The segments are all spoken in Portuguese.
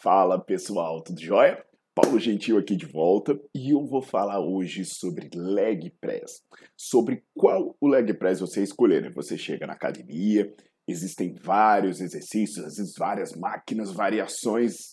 Fala pessoal, tudo jóia? Paulo Gentil aqui de volta e eu vou falar hoje sobre leg press. Sobre qual o leg press você escolher. Né? Você chega na academia, existem vários exercícios, às vezes várias máquinas, variações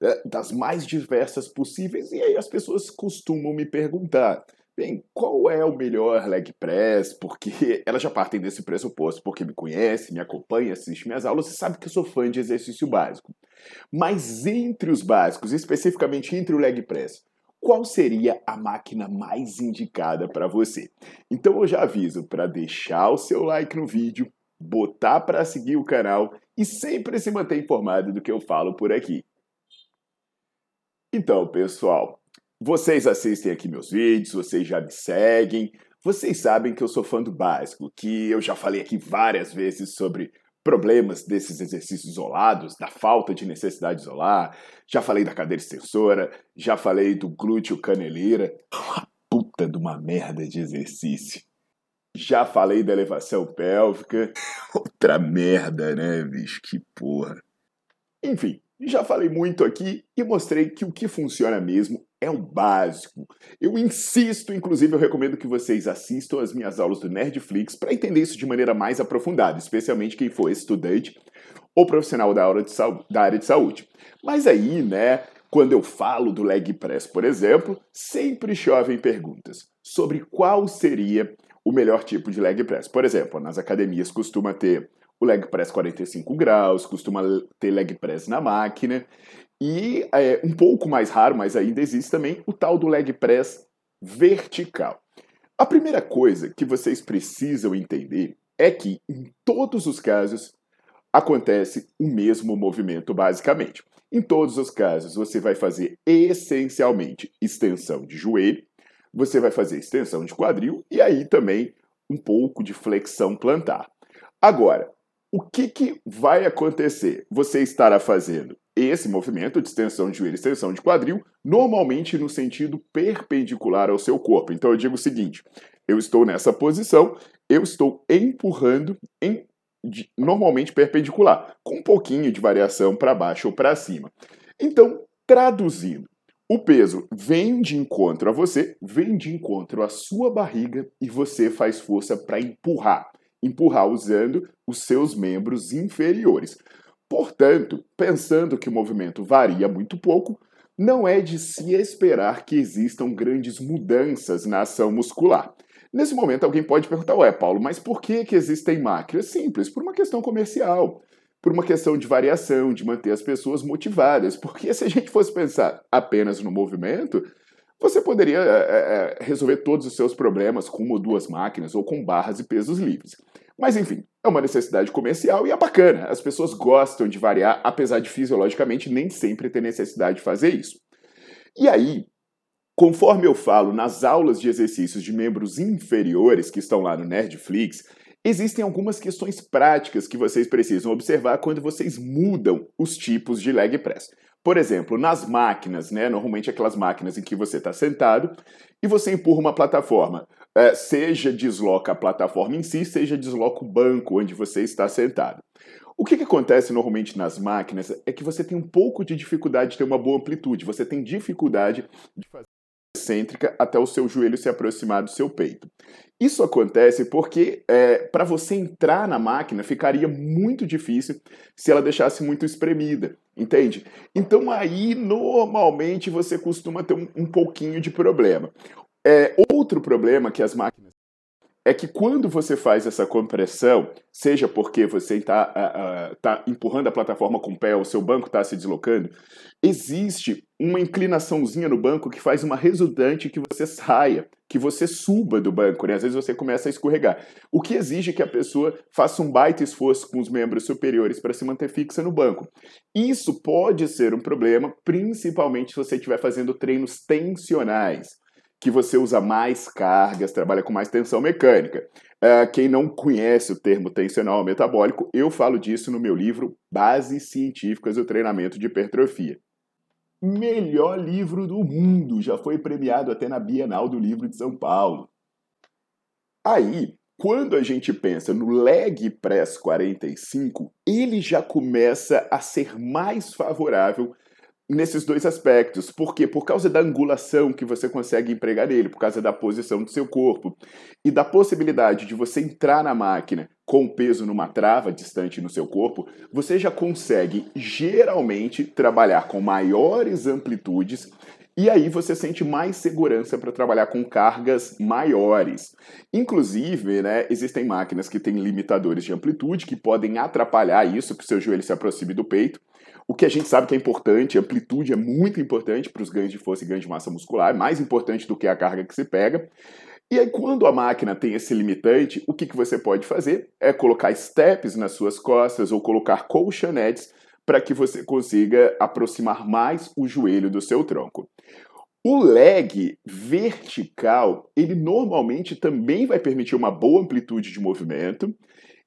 é, das mais diversas possíveis, e aí as pessoas costumam me perguntar. Bem, qual é o melhor leg press? Porque elas já partem desse pressuposto, porque me conhece, me acompanha, assiste minhas aulas e sabe que eu sou fã de exercício básico. Mas entre os básicos, especificamente entre o leg press, qual seria a máquina mais indicada para você? Então eu já aviso para deixar o seu like no vídeo, botar para seguir o canal e sempre se manter informado do que eu falo por aqui. Então, pessoal, vocês assistem aqui meus vídeos, vocês já me seguem, vocês sabem que eu sou fã do básico, que eu já falei aqui várias vezes sobre problemas desses exercícios isolados, da falta de necessidade de isolar, já falei da cadeira extensora, já falei do glúteo caneleira, uma puta de uma merda de exercício. Já falei da elevação pélvica, outra merda, né, bicho? Que porra. Enfim, já falei muito aqui e mostrei que o que funciona mesmo é o básico. Eu insisto, inclusive eu recomendo que vocês assistam as minhas aulas do Nerdflix para entender isso de maneira mais aprofundada, especialmente quem for estudante ou profissional da da área de saúde. Mas aí, né, quando eu falo do leg press, por exemplo, sempre chovem perguntas sobre qual seria o melhor tipo de leg press. Por exemplo, nas academias costuma ter o leg press 45 graus, costuma ter leg press na máquina, e é, um pouco mais raro, mas ainda existe também, o tal do leg press vertical. A primeira coisa que vocês precisam entender é que, em todos os casos, acontece o mesmo movimento, basicamente. Em todos os casos, você vai fazer essencialmente extensão de joelho, você vai fazer extensão de quadril e aí também um pouco de flexão plantar. Agora, o que, que vai acontecer? Você estará fazendo esse movimento de extensão de joelho extensão de quadril, normalmente no sentido perpendicular ao seu corpo. Então eu digo o seguinte: eu estou nessa posição, eu estou empurrando em de, normalmente perpendicular, com um pouquinho de variação para baixo ou para cima. Então, traduzindo, o peso vem de encontro a você, vem de encontro à sua barriga e você faz força para empurrar empurrar usando os seus membros inferiores. Portanto, pensando que o movimento varia muito pouco, não é de se esperar que existam grandes mudanças na ação muscular. Nesse momento, alguém pode perguntar: Ué, Paulo, mas por que, que existem máquinas? Simples, por uma questão comercial, por uma questão de variação, de manter as pessoas motivadas. Porque se a gente fosse pensar apenas no movimento, você poderia é, resolver todos os seus problemas com uma ou duas máquinas ou com barras e pesos livres. Mas enfim, é uma necessidade comercial e é bacana. As pessoas gostam de variar, apesar de fisiologicamente nem sempre ter necessidade de fazer isso. E aí, conforme eu falo nas aulas de exercícios de membros inferiores que estão lá no Nerdflix, existem algumas questões práticas que vocês precisam observar quando vocês mudam os tipos de leg press. Por exemplo, nas máquinas, né? Normalmente aquelas máquinas em que você está sentado e você empurra uma plataforma. É, seja desloca a plataforma em si, seja desloca o banco onde você está sentado. O que, que, acontece normalmente nas máquinas é que você tem um pouco de dificuldade de ter uma boa amplitude, você tem dificuldade de fazer excêntrica até o seu joelho se aproximar do seu peito. Isso acontece porque é, para você entrar na máquina ficaria muito difícil se ela deixasse muito espremida, entende? Então aí normalmente você costuma ter um, um pouquinho de problema. É, outro problema que as máquinas é que quando você faz essa compressão, seja porque você está uh, tá empurrando a plataforma com o pé, o seu banco está se deslocando, existe uma inclinaçãozinha no banco que faz uma resultante que você saia, que você suba do banco, né? Às vezes você começa a escorregar. O que exige que a pessoa faça um baita esforço com os membros superiores para se manter fixa no banco. Isso pode ser um problema, principalmente se você estiver fazendo treinos tensionais que você usa mais cargas, trabalha com mais tensão mecânica. Uh, quem não conhece o termo tensional metabólico, eu falo disso no meu livro Bases Científicas do Treinamento de Hipertrofia. Melhor livro do mundo, já foi premiado até na Bienal do Livro de São Paulo. Aí, quando a gente pensa no leg press 45, ele já começa a ser mais favorável nesses dois aspectos. Por quê? Por causa da angulação que você consegue empregar nele, por causa da posição do seu corpo e da possibilidade de você entrar na máquina com o peso numa trava distante no seu corpo, você já consegue geralmente trabalhar com maiores amplitudes e aí você sente mais segurança para trabalhar com cargas maiores. Inclusive, né, existem máquinas que têm limitadores de amplitude que podem atrapalhar isso, que o seu joelho se aproxime do peito. O que a gente sabe que é importante, amplitude é muito importante para os ganhos de força e ganhos de massa muscular, mais importante do que a carga que se pega. E aí, quando a máquina tem esse limitante, o que, que você pode fazer? É colocar steps nas suas costas ou colocar colchonetes para que você consiga aproximar mais o joelho do seu tronco. O leg vertical, ele normalmente também vai permitir uma boa amplitude de movimento,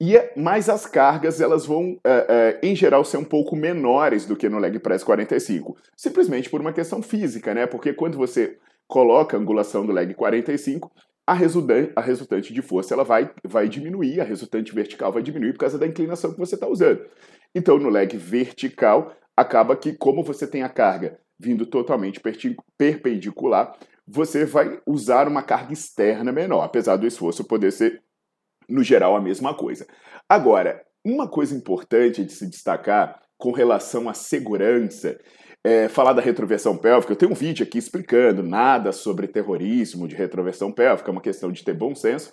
e é, mas as cargas elas vão, é, é, em geral, ser um pouco menores do que no leg press 45, simplesmente por uma questão física, né? Porque quando você coloca a angulação do leg 45, a resultante, a resultante de força ela vai, vai diminuir, a resultante vertical vai diminuir por causa da inclinação que você está usando. Então, no leg vertical, acaba que, como você tem a carga vindo totalmente perpendicular, você vai usar uma carga externa menor, apesar do esforço poder ser no geral, a mesma coisa. Agora, uma coisa importante de se destacar com relação à segurança é falar da retroversão pélvica. Eu tenho um vídeo aqui explicando nada sobre terrorismo de retroversão pélvica, é uma questão de ter bom senso.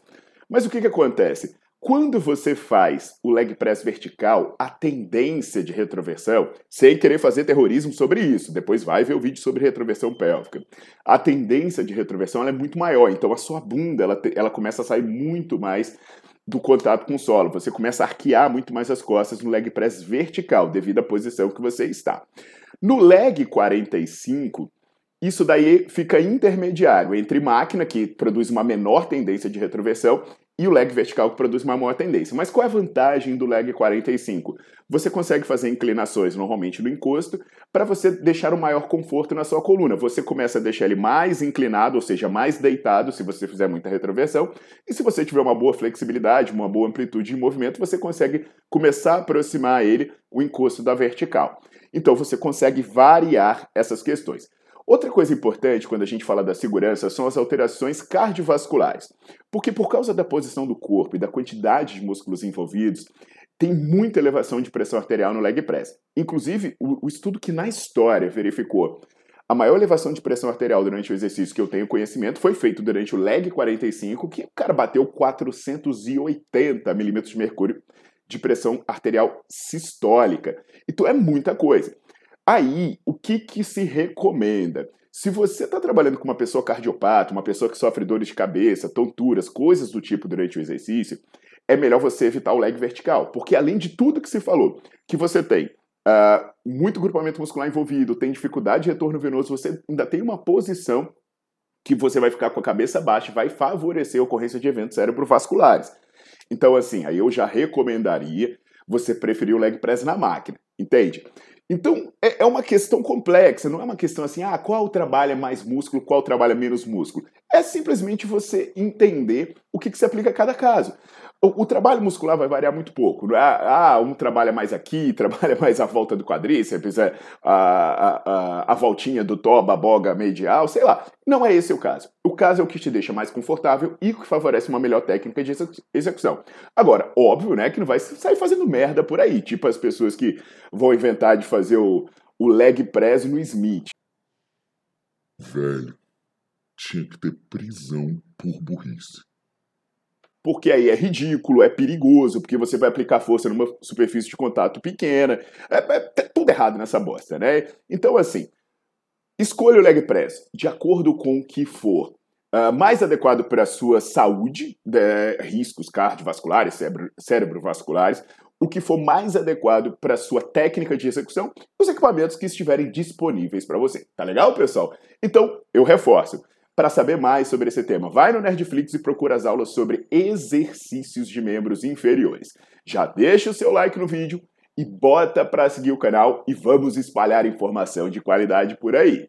Mas o que, que acontece? Quando você faz o leg press vertical, a tendência de retroversão, sem querer fazer terrorismo sobre isso, depois vai ver o vídeo sobre retroversão pélvica. A tendência de retroversão é muito maior, então a sua bunda ela, ela começa a sair muito mais do contato com o solo. Você começa a arquear muito mais as costas no leg press vertical, devido à posição que você está. No leg 45, isso daí fica intermediário entre máquina, que produz uma menor tendência de retroversão, e o leg vertical que produz uma maior tendência. Mas qual é a vantagem do leg 45? Você consegue fazer inclinações normalmente no encosto para você deixar o maior conforto na sua coluna. Você começa a deixar ele mais inclinado, ou seja, mais deitado se você fizer muita retroversão. E se você tiver uma boa flexibilidade, uma boa amplitude de movimento, você consegue começar a aproximar ele o encosto da vertical. Então você consegue variar essas questões. Outra coisa importante quando a gente fala da segurança são as alterações cardiovasculares. Porque por causa da posição do corpo e da quantidade de músculos envolvidos, tem muita elevação de pressão arterial no leg press. Inclusive, o, o estudo que na história verificou a maior elevação de pressão arterial durante o exercício que eu tenho conhecimento foi feito durante o leg 45, que o cara bateu 480 milímetros de mercúrio de pressão arterial sistólica. Então é muita coisa. Aí, o que, que se recomenda? Se você está trabalhando com uma pessoa cardiopata, uma pessoa que sofre dores de cabeça, tonturas, coisas do tipo durante o exercício, é melhor você evitar o leg vertical. Porque além de tudo que se falou, que você tem uh, muito grupamento muscular envolvido, tem dificuldade de retorno venoso, você ainda tem uma posição que você vai ficar com a cabeça baixa e vai favorecer a ocorrência de eventos cerebrovasculares. Então, assim, aí eu já recomendaria você preferir o leg press na máquina, entende? Então, é, é uma questão complexa, não é uma questão assim, ah, qual trabalha mais músculo, qual trabalha menos músculo. É simplesmente você entender o que, que se aplica a cada caso. O, o, trabalho muscular vai variar muito pouco. É? Ah, um trabalha mais aqui, trabalha mais à volta do quadríceps, é, a, a, a, a voltinha do toba, boga medial, sei lá. Não é esse o caso. O caso é o que te deixa mais confortável e que favorece uma melhor técnica de execução. Agora, óbvio, né, que não vai sair fazendo merda por aí, tipo as pessoas que vão inventar de fazer o, o leg press no Smith. Velho, tinha que ter prisão por burrice porque aí é ridículo, é perigoso, porque você vai aplicar força numa superfície de contato pequena. É, é, é tudo errado nessa bosta, né? Então, assim, escolha o leg press de acordo com o que for uh, mais adequado para a sua saúde, de, riscos cardiovasculares, cérebro, o que for mais adequado para a sua técnica de execução, os equipamentos que estiverem disponíveis para você. Tá legal, pessoal? Então, eu reforço. Para saber mais sobre esse tema, vai no Nerdflix e procura as aulas sobre exercícios de membros inferiores. Já deixa o seu like no vídeo e bota para seguir o canal e vamos espalhar informação de qualidade por aí.